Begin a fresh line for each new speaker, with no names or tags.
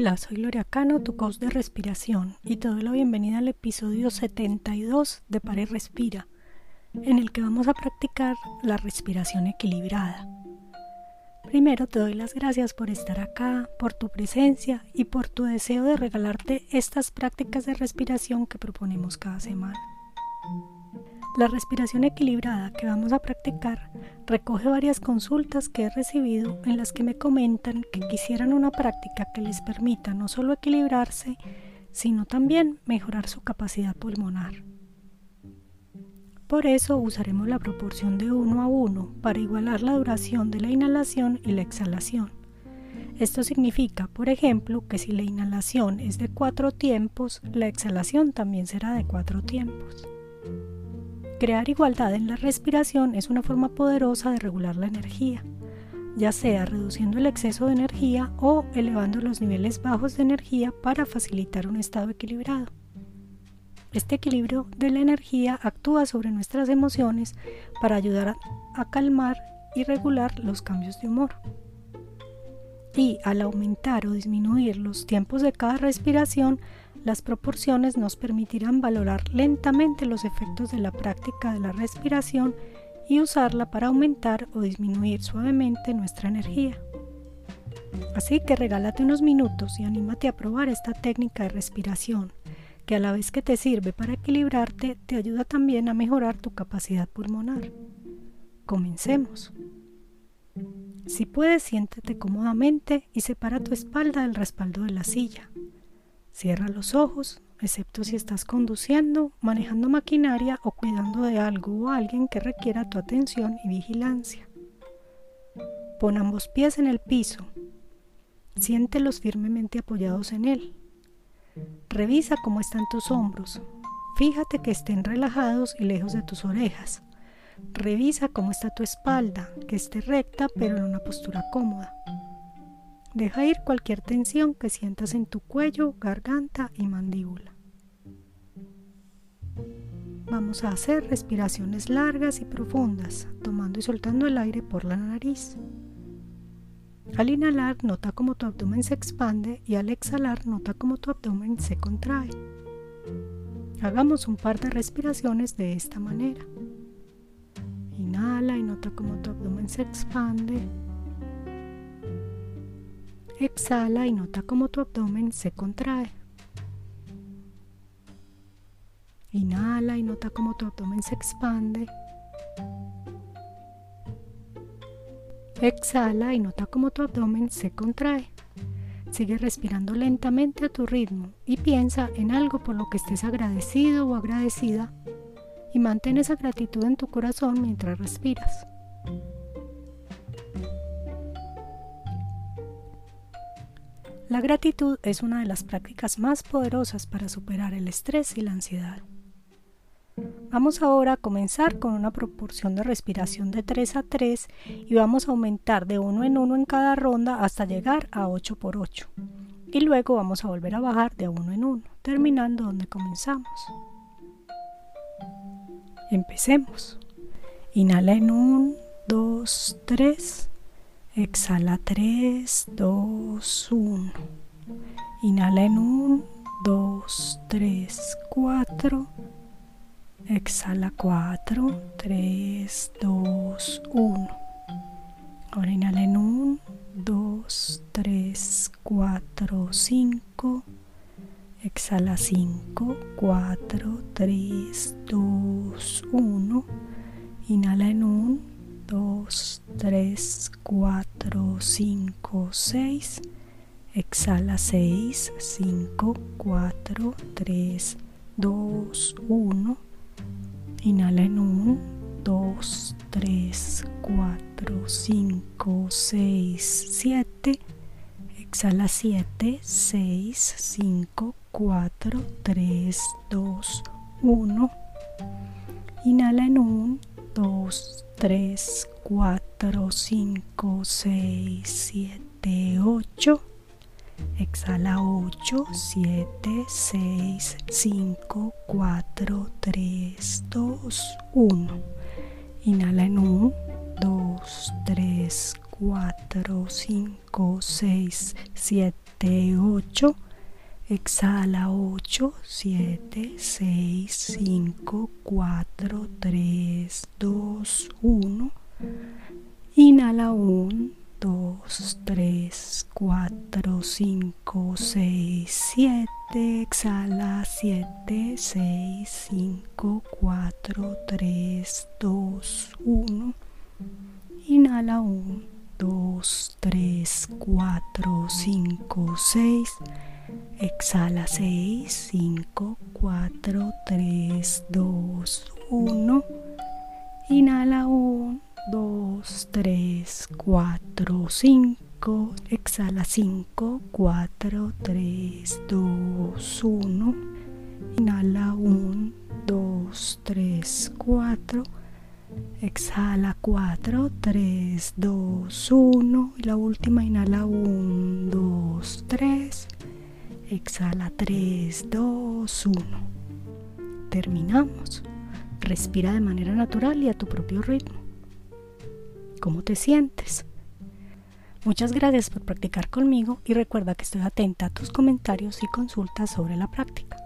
Hola, soy Gloria Cano, tu coach de respiración, y te doy la bienvenida al episodio 72 de Pare Respira, en el que vamos a practicar la respiración equilibrada. Primero te doy las gracias por estar acá, por tu presencia y por tu deseo de regalarte estas prácticas de respiración que proponemos cada semana. La respiración equilibrada que vamos a practicar recoge varias consultas que he recibido en las que me comentan que quisieran una práctica que les permita no solo equilibrarse, sino también mejorar su capacidad pulmonar. Por eso usaremos la proporción de 1 a 1 para igualar la duración de la inhalación y la exhalación. Esto significa, por ejemplo, que si la inhalación es de 4 tiempos, la exhalación también será de 4 tiempos. Crear igualdad en la respiración es una forma poderosa de regular la energía, ya sea reduciendo el exceso de energía o elevando los niveles bajos de energía para facilitar un estado equilibrado. Este equilibrio de la energía actúa sobre nuestras emociones para ayudar a, calmar y regular los cambios de humor. Y al aumentar o disminuir los tiempos de cada respiración, las proporciones nos permitirán valorar lentamente los efectos de la práctica de la respiración y usarla para aumentar o disminuir suavemente nuestra energía. Así que regálate unos minutos y anímate a probar esta técnica de respiración, que a la vez que te sirve para equilibrarte, te ayuda también a mejorar tu capacidad pulmonar. Comencemos. Si puedes, siéntate cómodamente y separa tu espalda del respaldo de la silla. Cierra los ojos, excepto si estás conduciendo, manejando maquinaria o cuidando de algo o alguien que requiera tu atención y vigilancia. Pon ambos pies en el piso. Siéntelos firmemente apoyados en él. Revisa cómo están tus hombros. Fíjate que estén relajados y lejos de tus orejas. Revisa cómo está tu espalda, que esté recta pero en una postura cómoda. Deja ir cualquier tensión que sientas en tu cuello, garganta y mandíbula. Vamos a hacer respiraciones largas y profundas, tomando y soltando el aire por la nariz. Al inhalar, nota cómo tu abdomen se expande y al exhalar, nota cómo tu abdomen se contrae. Hagamos un par de respiraciones de esta manera. Inhala y nota cómo tu abdomen se expande Exhala y nota cómo tu abdomen se contrae. Inhala y nota cómo tu abdomen se expande. Exhala y nota cómo tu abdomen se contrae. Sigue respirando lentamente a tu ritmo y piensa en algo por lo que estés agradecido o agradecida y mantén esa gratitud en tu corazón mientras respiras. La gratitud es una de las prácticas más poderosas para superar el estrés y la ansiedad. Vamos ahora a comenzar con una proporción de respiración de 3 a 3 y vamos a aumentar de 1 en 1 en cada ronda hasta llegar a 8 por 8. Y luego vamos a volver a bajar de 1 en 1, terminando donde comenzamos. Empecemos. Inhala en 1, 2, 3. Exhala 3, 2, 1. Inhala en 1, 2, 3, 4. Exhala 4, 3, 2, 1. Ahora inhala en 1, 2, 3, 4, 5. Exhala 5, 4, 3, 2, 1. Inhala en 1, 2, 3, 4, 5, 6. Exhala 6, 5, 4, 3, 2, 1. Inhala en 1, 2, 3, 4, 5, 6, 7. Exhala 7, 6, 5, 4, 3, 2, 1. Inhala en 1, 2, 3, 4, 5, 6, 7, 8. Exhala 8, 7, 6, 5, 4, 3, 2, 1. Inhala en 1, 2, 3, 4, 5, 6, 7, 7, 8. Exhala 8, 7, 6, 5, 4, 3, 2, 1. Inhala 1, 2, 3, 4, 5, 6, 7. Exhala 7, 6, 5, 4, 3, 2, 1. Inhala 1, 2, 3, 4, 5, 6. Exhala 6, 5, 4, 3, 2, 1. Inhala 1, 2, 3, 4, 5. Exhala 5, 4, 3, 2, 1. Inhala 1, 2, 3, 4. Exhala 4, 3, 2, 1. Y la última, inhala 1, 2, 3. Exhala 3, 2, 1. Terminamos. Respira de manera natural y a tu propio ritmo. ¿Cómo te sientes? Muchas gracias por practicar conmigo y recuerda que estoy atenta a tus comentarios y consultas sobre la práctica.